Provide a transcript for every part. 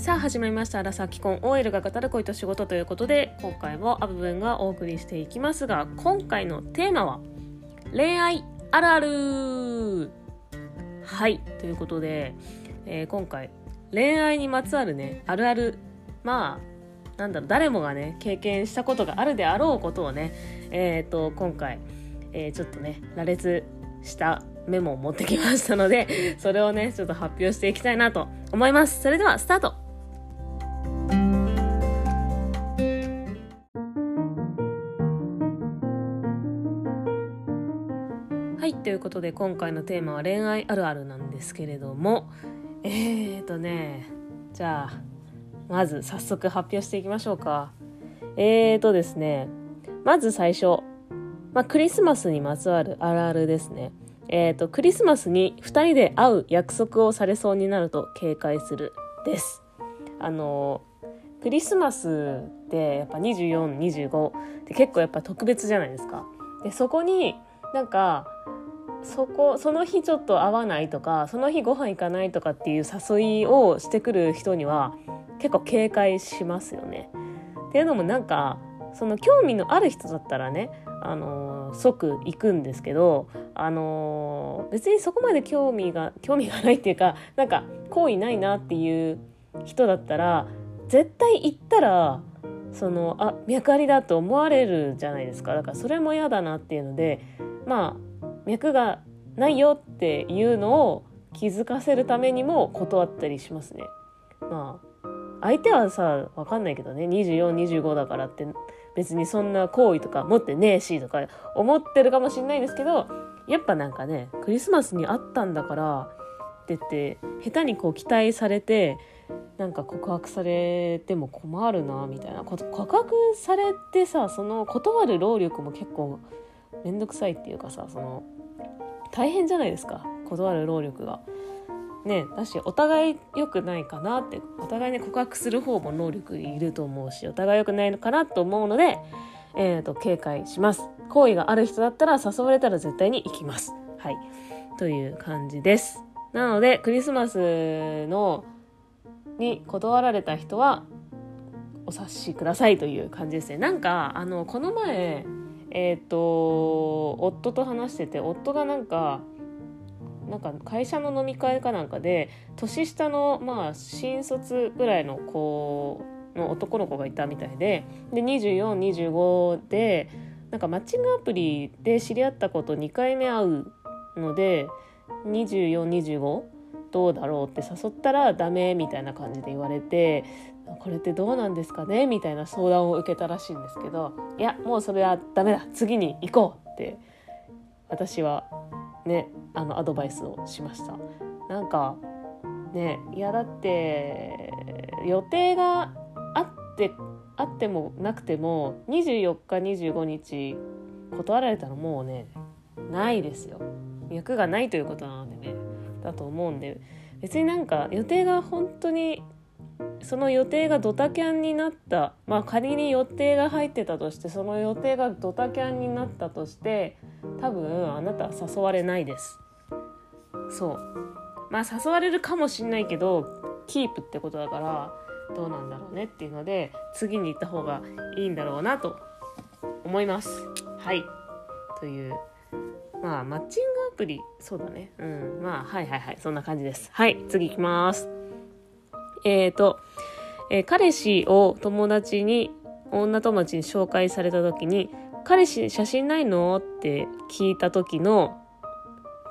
さあ始まりました「アラサー既婚 OL が語る恋と仕事」ということで今回もアブブンがお送りしていきますが今回のテーマは恋愛あるある。はい。ということで、えー今回恋愛にまつわるねあるある。まあなんだろう誰もがね経験したことがあるであろうことをねえっ、と今回、えーちょっとね羅列したメモを持ってきましたのでそれをねちょっと発表していきたいなと思います。それではスタート。ということで今回のテーマは恋愛あるあるなんですけれどもえーとねじゃあまず早速発表していきましょうかえーとですねまず最初まあ、クリスマスにまつわるあるあるですね。えっ、と、クリスマスに2人で会う約束をされそうになると警戒するです。あの、クリスマスってやっぱ24、25って結構やっぱ特別じゃないですか。で、そこになんか、そこ、その日ちょっと会わないとか、その日ご飯行かないとかっていう誘いをしてくる人には結構警戒しますよね。っていうのもなんか、その興味のある人だったらね、あのー即行くんですけど、あのー別にそこまで興味が興味がないっていうかなんか好意ないなっていう人だったら絶対行ったらそのあ脈ありだと思われるじゃないですかだからそれも嫌だなっていうのでまあ脈がないよっていうのを気づかせるためにも断ったりしますね。まあ相手はさわかんないけどね2425だからって別にそんな好意とか持ってねえしとか思ってるかもしんないですけどやっぱなんかねクリスマスに会ったんだからって言って下手にこう期待されてなんか告白されても困るなみたいなこと告白されてさその断る労力も結構めんどくさいっていうかさその大変じゃないですか断る労力が。ねだしお互い良くないかなってお互いね告白する方も能力いると思うしお互い良くないのかなと思うので、えー、と警戒します。好意がある人だったら誘われたら絶対に行きます。はい。という感じです。なのでクリスマスのに断られた人はお察しくださいという感じですね。なんかあのこの前えっ、と夫と話してて夫がなんかなんか会社の飲み会かなんかで年下のまあ新卒ぐらいの子の男の子がいたみたいでで2425でなんかマッチングアプリで知り合った子と2回目会うので2425どうだろうって誘ったらダメみたいな感じで言われてこれってどうなんですかね？みたいな相談を受けたらしいんですけどいやもうそれはダメだ。次に行こうって私はねあのアドバイスをしました。なんかねいやだって予定があってあってもなくても24日25日断られたらもうねないですよ。役がないということなのでねだと思うんで別になんか予定が本当にその予定がドタキャンになった。まあ仮に予定が入ってたとしてその予定がドタキャンになったとして多分あなたは誘われないです。そう。まあ誘われるかもしんないけどキープってことだからどうなんだろうねっていうので次に行った方がいいんだろうなと思います。はい。という。まあマッチングアプリ。そうだね。うん。まあはいはいはい。そんな感じです。はい。次行きます。えーと、えー彼氏を友達に女友達に紹介された時に「彼氏写真ないの?」って聞いた時の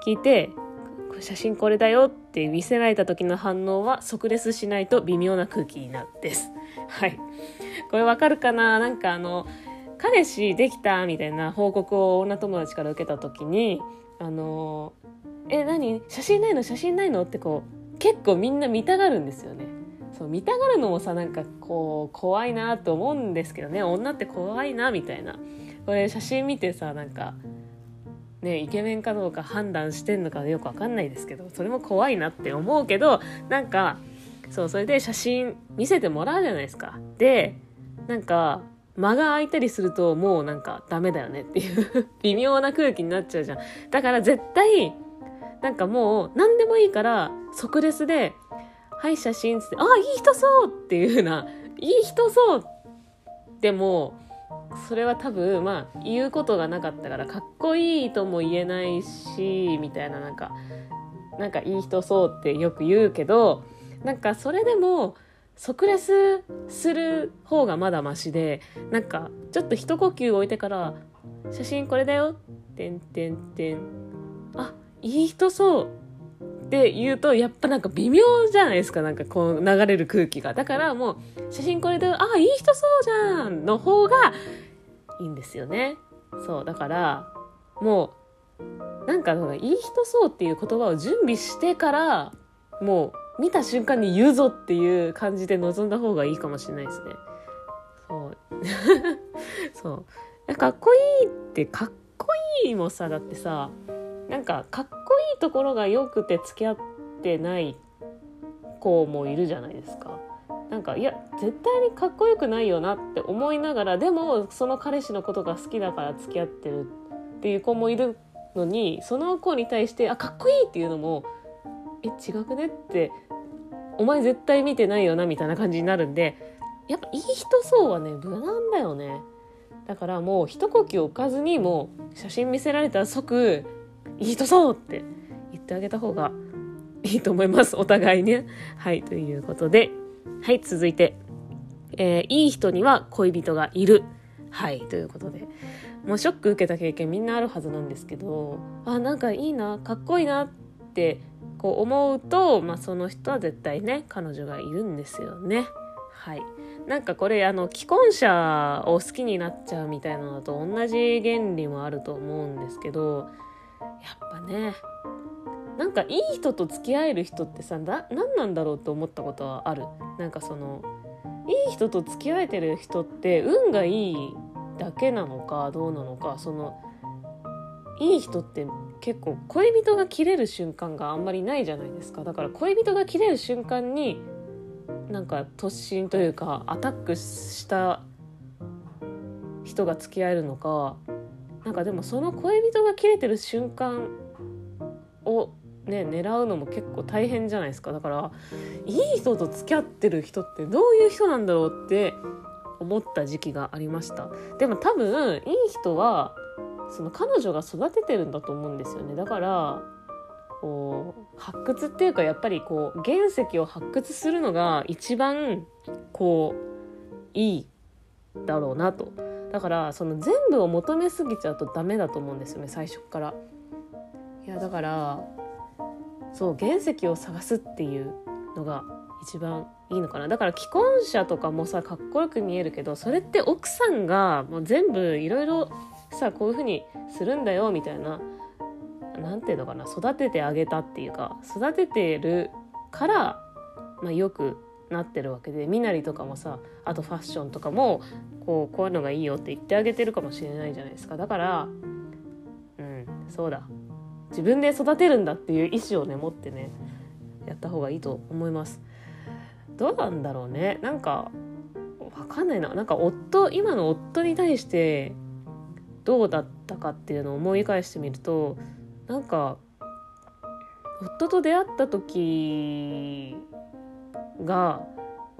聞いて「写真これだよ」って見せられた時の反応は即レスしないと微妙な空気になるです。はい。これわかるかな？なんかあの彼氏できたみたいな報告を女友達から受けた時にあの「え何？写真ないの？写真ないの?」ってこう結構みんな見たがるんですよね。そう見たがるのもさなんかこう怖いなと思うんですけどね。女って怖いなみたいな。これ写真見てさなんかねイケメンかどうか判断してんのかよくわかんないですけどそれも怖いなって思うけどなんかそうそれで写真見せてもらうじゃないですか。でなんか間が空いたりするともうなんかダメだよねっていう 微妙な空気になっちゃうじゃん。だから絶対なんかもう何でもいいから即レスではい写真」っつって「あいい人そう!」っていうふうな「いい人そう!」でもそれは多分まあ言うことがなかったからかっこいいとも言えないしみたいななんかなんかいい人そうってよく言うけどなんかそれでも即レスする方がまだマシでなんかちょっと一呼吸置いてから「写真これだよ」てんてんてんあいい人そうって言うとやっぱなんか微妙じゃないですかなんかこう流れる空気が。だからもう写真これでああいい人そうじゃんの方がいいんですよね。そうだからもうなんかいい人そうっていう言葉を準備してからもう見た瞬間に言うぞっていう感じで臨んだ方がいいかもしれないですね。そう。そう。かっこいいってかっこいいもさだってさなんかかっこいいところが良くて付き合ってない子もいるじゃないですか。なんかいや絶対にかっこよくないよなって思いながらでもその彼氏のことが好きだから付き合ってるっていう子もいるのにその子に対してあかっこいいっていうのもえ違くねってお前絶対見てないよなみたいな感じになるんでやっぱいい人そうはね無難だよねだからもう一呼吸置かずにもう写真見せられたら即いい人そうって言ってあげた方がいいと思います。お互いね。はい、ということで。はい、続いて。えー、いい人には恋人がいる。はい、ということで。もうショック受けた経験みんなあるはずなんですけど、あ、なんかいいな、かっこいいなってこう思うと、まあその人は絶対ね、彼女がいるんですよね。はい。なんかこれあの既婚者を好きになっちゃうみたいなのと同じ原理もあると思うんですけどっぱね。なんかいい人と付き合える人ってさ何なんだろうと思ったことはある？なんかそのいい人と付き合えてる人って運がいいだけなのかどうなのかそのいい人って結構恋人が切れる瞬間があんまりないじゃないですか。だから恋人が切れる瞬間になんか突進というかアタックした人が付き合えるのかなんかでもその恋人が切れてる瞬間をね狙うのも結構大変じゃないですか。だからいい人と付き合ってる人ってどういう人なんだろうって思った時期がありました。でも多分いい人はその彼女が育ててるんだと思うんですよね。だからこう発掘っていうかやっぱりこう原石を発掘するのが一番こういいだろうなと。だからその全部を求めすぎちゃうとダメだと思うんですよね最初から。いやだからそう原石を探すっていうのが一番いいのかな。だから既婚者とかもさかっこよく見えるけどそれって奥さんがもう全部いろいろさこういう風にするんだよみたいな何ていうのかな育ててあげたっていうか育ててるから、まあ、よくなってるわけで身なりとかもさあとファッションとかもこうこういうのがいいよって言ってあげてるかもしれないじゃないですか。だからうんそうだ。自分で育てるんだっていう意思をね持ってねやった方がいいと思います。どうなんだろうね。なんかわかんないな。なんか夫今の夫に対してどうだったかっていうのを思い返してみるとなんか夫と出会った時が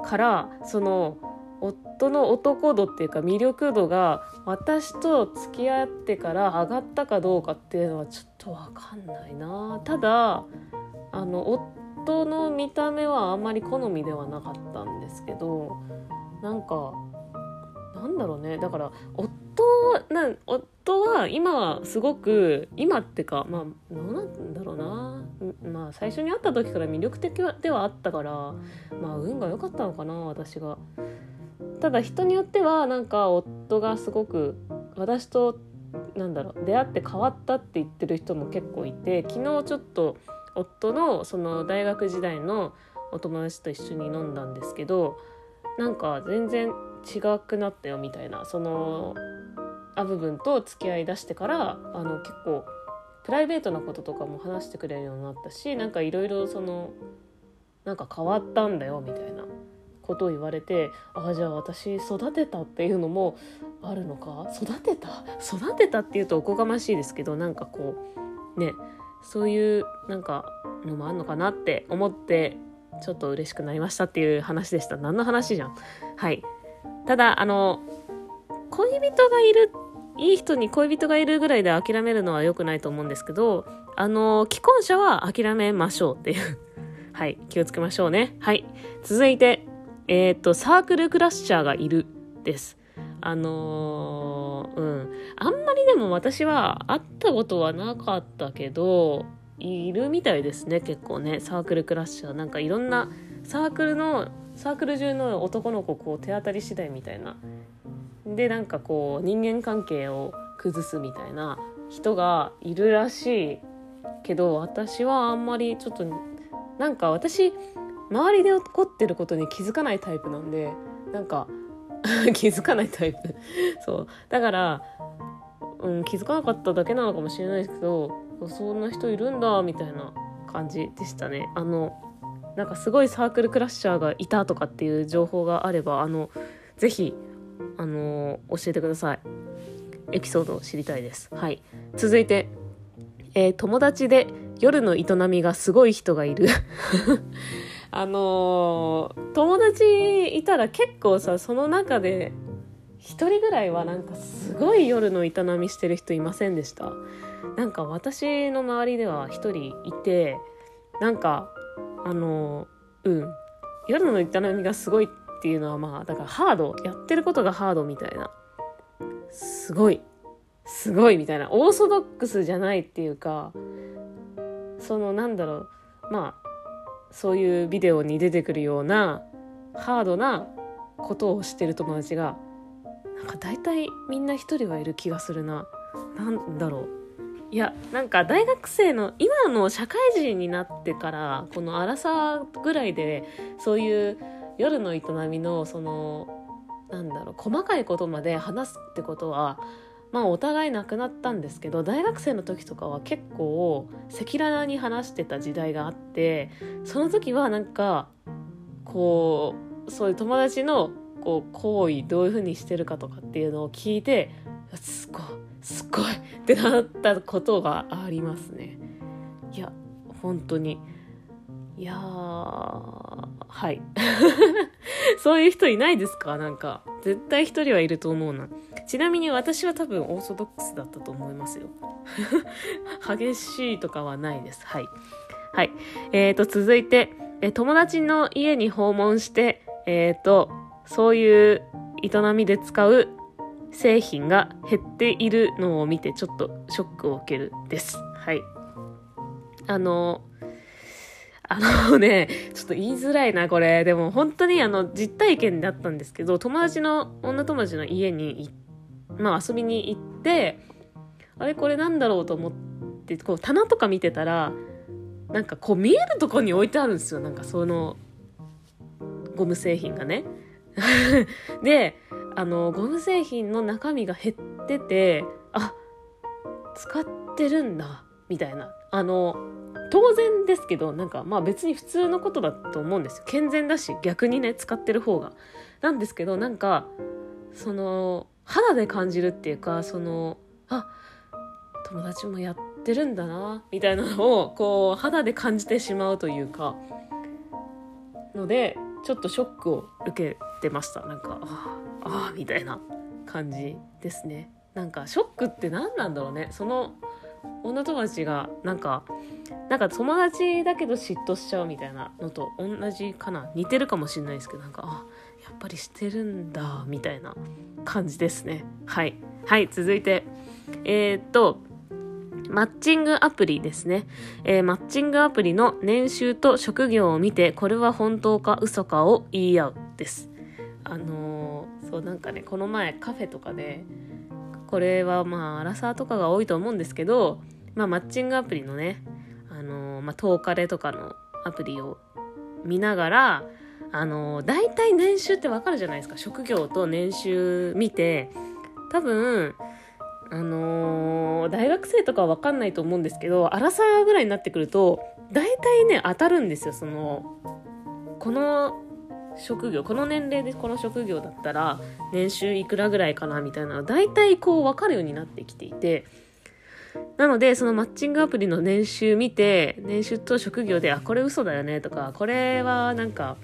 からその夫の男度っていうか魅力度が私と付き合ってから上がったかどうかっていうのはちょっと分かんないな。ただあの夫の見た目はあんまり好みではなかったんですけどなんかなんだろうね。だから夫な夫は今はすごく今ってかまあどうなんだろうな。まあ最初に会った時から魅力的ではあったからまあ運が良かったのかな私が。ただ人によってはなんか夫がすごく私となんだろう出会って変わったって言ってる人も結構いて昨日ちょっと夫のその大学時代のお友達と一緒に飲んだんですけどなんか全然違くなったよみたいなそのアブブンと付き合いだしてからあの結構プライベートなこととかも話してくれるようになったしなんかいろいろそのなんか変わったんだよみたいな。ことを言われてああじゃあ私育てたっていうのもあるのか？育てた？育てたっていうとおこがましいですけどなんかこうねそういうなんかのもあんのかなって思ってちょっと嬉しくなりましたっていう話でした。何の話じゃん？はい。ただあの恋人がいるいい人に恋人がいるぐらいで諦めるのは良くないと思うんですけどあの既婚者は諦めましょうっていう。はい。気をつけましょうね。はい。続いてえっ、とサークルクラッシャーがいるですあのー、うん。あんまりでも私は会ったことはなかったけど、いるみたいですね、結構ね。サークルクラッシャー。なんかいろんな、サークルの、サークル中の男の子こう手当たり次第みたいな。で、なんかこう人間関係を崩すみたいな人がいるらしいけど、私はあんまりちょっと、なんか私、周りで起こってることに気づかないタイプなんで、なんか、気づかないタイプ。そう。だから、うん、気づかなかっただけなのかもしれないですけどそんな人いるんだみたいな感じでしたね。あのなんかすごいサークルクラッシャーがいたとかっていう情報があればあのぜひあの教えてください。エピソードを知りたいです。はい。続いて、えー、友達で夜の営みがすごい人がいる。あのー、友達いたら結構さその中で一人ぐらいはなんかすごい夜の営みしてる人いませんでした？なんか私の周りでは一人いてなんかあのー、うん。夜の営みがすごいっていうのはまあだからハードやってることがハードみたいな。すごい。すごいみたいな。オーソドックスじゃないっていうかそのなんだろう。まあそういうビデオに出てくるようなハードなことをしてる友達がなんか大体みんな一人はいる気がするな。なんだろう。いや、なんか大学生の今の社会人になってからこの荒さぐらいでそういう夜の営みのそのなんだろう細かいことまで話すってことはまあお互いなくなったんですけど大学生の時とかは結構赤裸々に話してた時代があってその時はなんかこうそういう友達のこう行為どういうふうにしてるかとかっていうのを聞いてすごいすごいってなったことがありますね。いや本当にいやはい そういう人いないですか？なんか絶対一人はいると思うな。ちなみに私は多分オーソドックスだったと思いますよ。激しいとかはないです。はい。はい。えーと、続いて、え友達の家に訪問して、えーと、そういう営みで使う製品が減っているのを見てちょっとショックを受けるです。はい。あの、あのね、ちょっと言いづらいな、これ。でも本当にあの、実体験だったんですけど、友達の、女友達の家にまあ遊びに行ってあれこれなんだろうと思ってこう棚とか見てたらなんかこう見えるとこに置いてあるんですよ。なんかそのゴム製品がね。であのゴム製品の中身が減っててあ使ってるんだみたいな。あの当然ですけどなんかまあ別に普通のことだと思うんですよ。健全だし逆にね使ってる方が。なんですけどなんかその肌で感じるっていうかそのあ友達もやってるんだなみたいなのをこう肌で感じてしまうというかのでちょっとショックを受けてました。なんかああみたいな感じですね。なんかショックって何なんだろうね。その女友達がなんかなんか友達だけど嫉妬しちゃうみたいなのと同じかな。似てるかもしれないですけどなんかあやっぱりしてるんだみたいな感じですね。はい。はい続いて。えー、っとマッチングアプリですね、えー、マッチングアプリの年収と職業を見てこれは本当か嘘かを言い合うです。あのー、そうなんかねこの前カフェとかでこれはまあアラサーとかが多いと思うんですけど、まあ、マッチングアプリのねあのー、まあ、10日でとかのアプリを見ながらあの大体年収ってわかるじゃないですか。職業と年収見て多分あのー、大学生とかはわかんないと思うんですけど荒さぐらいになってくると大体ね当たるんですよ。そのこの職業この年齢でこの職業だったら年収いくらぐらいかなみたいなの大体こう分かるようになってきていて。なので、そのマッチングアプリの年収見て、年収と職業で、あ、これ嘘だよねとか、これはなんか、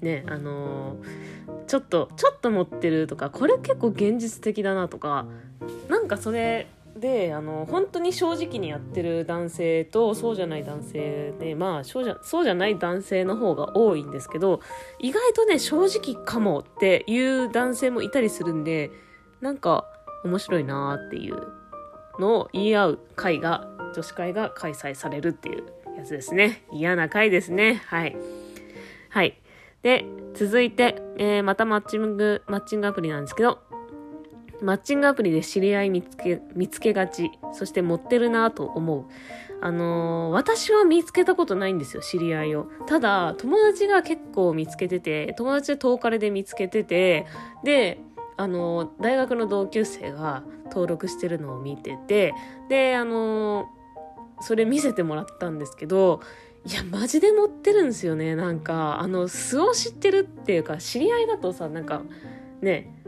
ね、あのー、ちょっと、ちょっと持ってるとか、これ結構現実的だなとか、なんかそれで、あの、本当に正直にやってる男性と、そうじゃない男性で、まあ、そうじゃ、そうじゃない男性の方が多いんですけど、意外とね、正直かもっていう男性もいたりするんで、なんか、面白いなーっていうのを言い合う会が、女子会が開催されるっていうやつですね。嫌な会ですね。はい。はい。で、続いて、えー、またマッチング、マッチングアプリなんですけど、マッチングアプリで知り合い見つけ、見つけがち。そして持ってるなと思う。あのー、私は見つけたことないんですよ、知り合いを。ただ、友達が結構見つけてて、友達で遠かれで見つけてて、で、あのー、大学の同級生が登録してるのを見てて、で、あのー、それ見せてもらったんですけど、いや、マジで持ってるんですよね。なんか、あの、素を知ってるっていうか、知り合いだとさ、なんか、ね、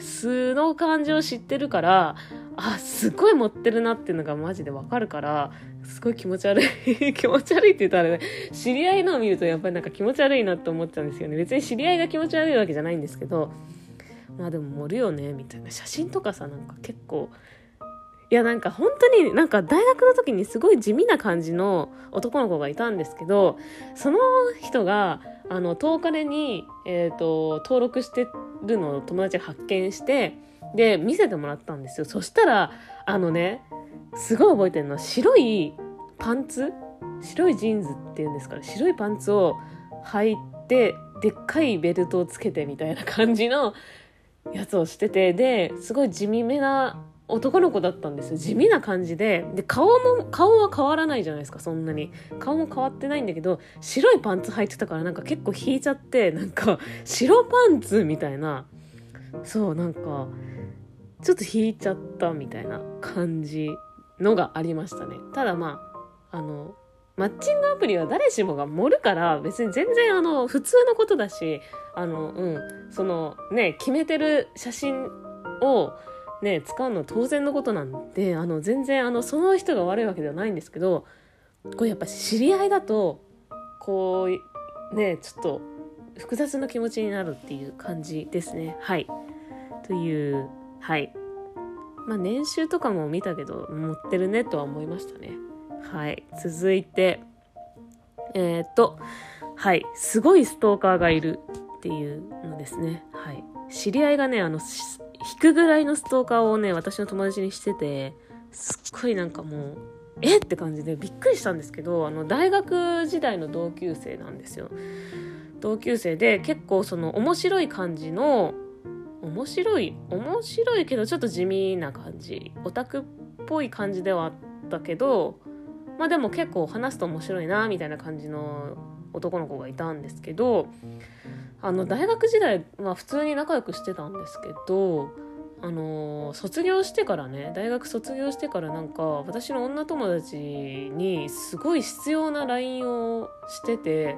素の感じを知ってるから、あ、すごい持ってるなっていうのがマジでわかるから、すごい気持ち悪い 気持ち悪いって言ったらね、知り合いのを見るとやっぱりなんか気持ち悪いなって思っちゃうんですよね。別に知り合いが気持ち悪いわけじゃないんですけど、まあでも盛るよね、みたいな。写真とかさ、なんか結構、いやなんか本当になんか大学の時にすごい地味な感じの男の子がいたんですけど、その人が、あの、10日でに、え、ー、と、登録してるのを友達が発見して、で、見せてもらったんですよ。そしたら、あのね、すごい覚えてるの。は、白いパンツ？白いジーンズっていうんですかね、白いパンツを履いて、でっかいベルトをつけてみたいな感じのやつをしてて、で、すごい地味めな男の子だったんですよ。地味な感じで。で、顔も、顔は変わらないじゃないですか、そんなに。顔も変わってないんだけど、白いパンツ履いてたからなんか結構引いちゃって、なんか、白パンツみたいな、そう、なんか、ちょっと引いちゃったみたいな感じのがありましたね。ただまあ、あの、マッチングアプリは誰しもが盛るから別に全然あの普通のことだしあのうんそのね決めてる写真をね、使うの当然のことなんで、あの、全然、あの、その人が悪いわけではないんですけど、これやっぱ知り合いだと、こう、ね、ちょっと複雑な気持ちになるっていう感じですね。はい。という、はい。まあ、年収とかも見たけど、持ってるねとは思いましたね。はい。続いて、えー、っと、はい。すごいストーカーがいるっていうのですね。はい。知り合いがね、あの、引くぐらいのストーカーをね、私の友達にしてて、すっごいなんかもう、えって感じでびっくりしたんですけど、あの、大学時代の同級生なんですよ。同級生で結構その面白い感じの、面白い、面白いけどちょっと地味な感じ。オタクっぽい感じではあったけど、まあでも結構話すと面白いな、みたいな感じの男の子がいたんですけど、あの大学時代は普通に仲良くしてたんですけどあの卒業してからね大学卒業してからなんか私の女友達にすごい必要な LINE をしてて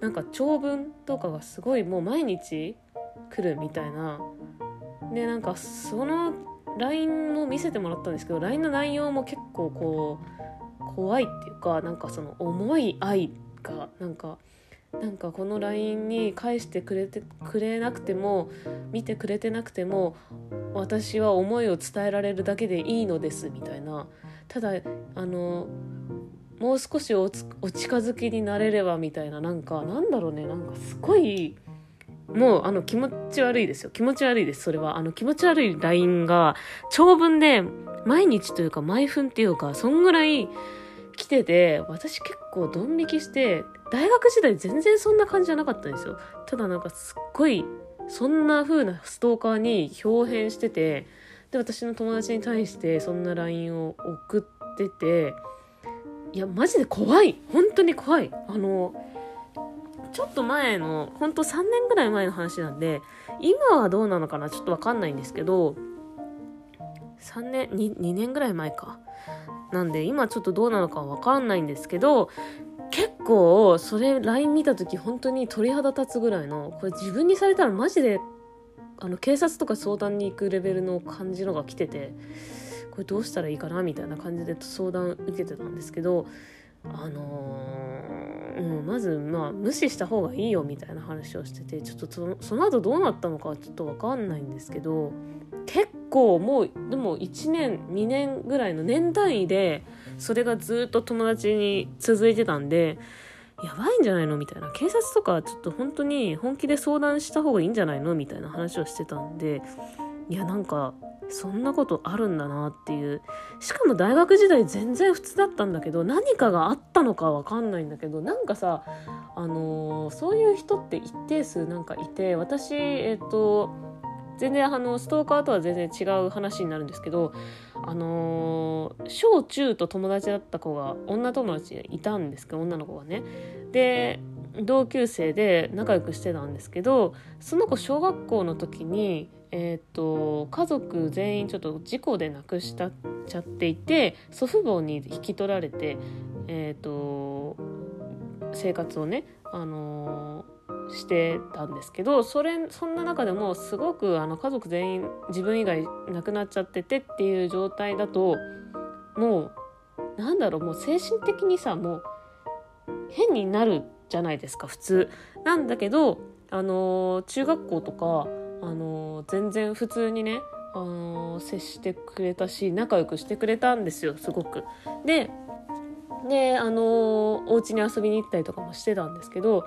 なんか長文とかがすごいもう毎日来るみたいな。でなんかその LINE も見せてもらったんですけど LINE の内容も結構こう怖いっていうかなんかその重い愛がなんかなんかこの LINE に返してくれてくれなくても見てくれてなくても私は思いを伝えられるだけでいいのですみたいな。ただあのもう少しお近づきになれればみたいななんかなんだろうねなんかすごいもうあの気持ち悪いですよ。気持ち悪いですそれは。あの気持ち悪い LINE が長文で毎日というか毎分っていうかそんぐらい来てて私結構ドン引きして大学時代全然そんな感じじゃなかったんですよ。ただなんかすっごい、そんな風なストーカーに表変してて、で、私の友達に対してそんな LINE を送ってて、いや、マジで怖い。本当に怖い。あの、ちょっと前の、ほんと3年ぐらい前の話なんで、今はどうなのかなちょっとわかんないんですけど、3年2、2年ぐらい前か。なんで、今ちょっとどうなのかわかんないんですけど、結構それ LINE 見た時本当に鳥肌立つぐらいのこれ自分にされたらマジであの警察とか相談に行くレベルの感じのが来ててこれどうしたらいいかなみたいな感じで相談受けてたんですけどあのー、うん、まずまあ無視した方がいいよみたいな話をしててちょっとそのその後どうなったのかちょっと分かんないんですけど結構もうでも1年2年ぐらいの年単位でそれがずっと友達に続いてたんでやばいんじゃないのみたいな。警察とかちょっと本当に本気で相談した方がいいんじゃないのみたいな話をしてたんでいやなんかそんなことあるんだなっていう。しかも大学時代全然普通だったんだけど何かがあったのかわかんないんだけどなんかさあのー、そういう人って一定数なんかいて私えっ、ー、と全然あのストーカーとは全然違う話になるんですけどあのー、小中と友達だった子が女友達いたんですけど女の子がね。で同級生で仲良くしてたんですけどその子小学校の時にえーと、家族全員ちょっと事故で亡くしたちゃっていて祖父母に引き取られて、えーと、生活をね、あのー、してたんですけどそれそんな中でもすごくあの家族全員自分以外亡くなっちゃっててっていう状態だともうなんだろうもう精神的にさもう変になるじゃないですか普通。なんだけどあの、中学校とかあの全然普通にね、あの接してくれたし仲良くしてくれたんですよすごく。でであのお家に遊びに行ったりとかもしてたんですけど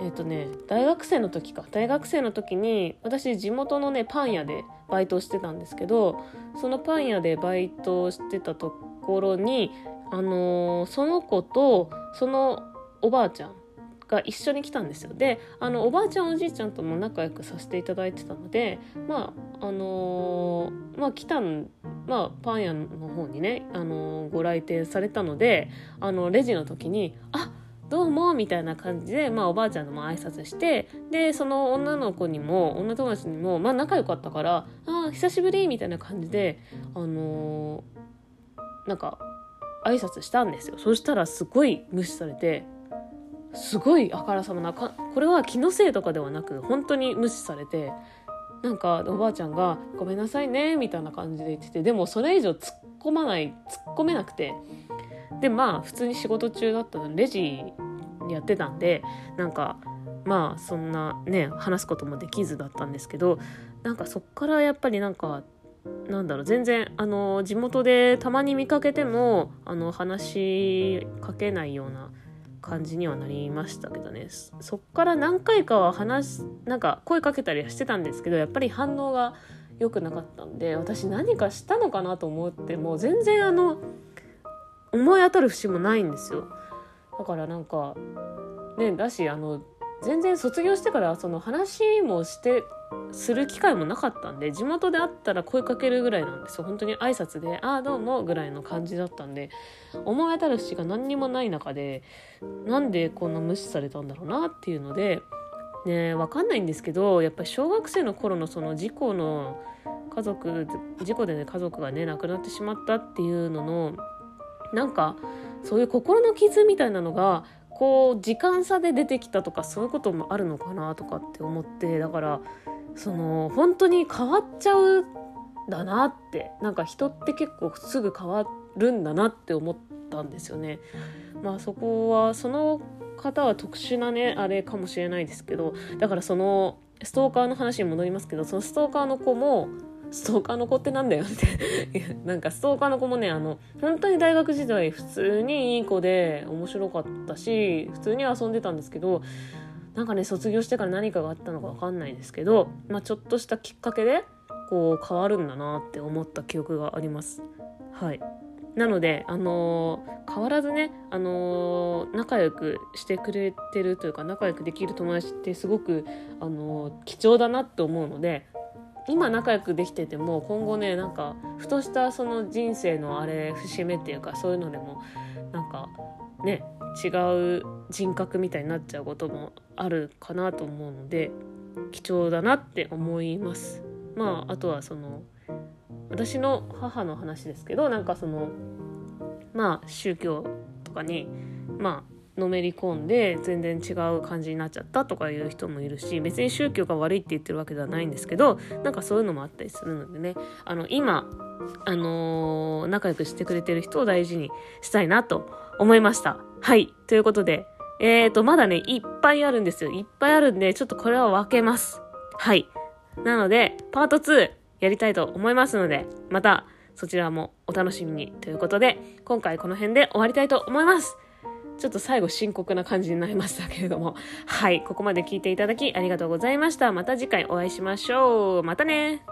えっ、ー、とね大学生の時か。大学生の時に私地元のねパン屋でバイトしてたんですけどそのパン屋でバイトしてたところにあのその子とそのおばあちゃんが一緒に来たんですよ。であのおばあちゃんおじいちゃんとも仲良くさせていただいてたのでまああのー、まあ来たんまあパン屋の方にね、あのー、ご来店されたのであのレジの時に「あっどうも」みたいな感じで、まあ、おばあちゃんのも挨拶してでその女の子にも女友達にも、まあ、仲良かったから「ああ久しぶり」みたいな感じであのー、なんか挨拶したんですよ。そしたらすごい無視されてすごいあからさまなかこれは気のせいとかではなく本当に無視されてなんかおばあちゃんが「ごめんなさいね」みたいな感じで言っててでもそれ以上突っ込まない突っ込めなくてでまあ普通に仕事中だったのレジやってたんでなんかまあそんなね話すこともできずだったんですけどなんかそっからやっぱりなんかなんだろう全然あの地元でたまに見かけてもあの話しかけないような感じにはなりましたけどね。そっから何回かは話なんか声かけたりはしてたんですけどやっぱり反応が良くなかったんで私何かしたのかなと思っても全然あの思い当たる節もないんですよ。だからなんかねだしあの全然卒業してからその話もしてする機会もなかったんで地元で会ったら声かけるぐらいなんですよ。本当に挨拶で「ああどうも」ぐらいの感じだったんで思い当たる節が何にもない中でなんでこんな無視されたんだろうなっていうのでね分かんないんですけどやっぱり小学生の頃のその事故の家族事故でね家族がね亡くなってしまったっていうののなんかそういう心の傷みたいなのがこう時間差で出てきたとかそういうこともあるのかなとかって思ってだからその本当に変わっちゃうだなってなんか人って結構すぐ変わるんだなって思ったんですよね。まあそこはその方は特殊なねあれかもしれないですけどだからそのストーカーの話に戻りますけどそのストーカーの子もストーカーの子ってなんだよって。なんかストーカーの子もねあの本当に大学時代普通にいい子で面白かったし普通に遊んでたんですけど なんかね卒業してから何かがあったのか分かんないですけど、まあ、ちょっとしたきっかけでこう変わるんだなって思った記憶があります。はい。なので、あのー、変わらずね、あのー、仲良くしてくれてるというか仲良くできる友達ってすごく、あのー、貴重だなって思うので今仲良くできてても今後ねなんかふとしたその人生のあれ節目っていうかそういうのでもなんかね違う人格みたいになっちゃうこともあるかなと思うので貴重だなって思います。まああとはその私の母の話ですけどなんかそのまあ宗教とかにまあのめり込んで全然違う感じになっちゃったとかいう人もいるし別に宗教が悪いって言ってるわけではないんですけどなんかそういうのもあったりするのでねあの今あのー、仲良くしてくれてる人を大事にしたいなと思いました。はい。ということで、えーと、まだね、いっぱいあるんですよ。いっぱいあるんで、ちょっとこれは分けます。はい。なので、パート2やりたいと思いますので、またそちらもお楽しみにということで、今回この辺で終わりたいと思います。ちょっと最後深刻な感じになりましたけれども。はい。ここまで聞いていただきありがとうございました。また次回お会いしましょう。またね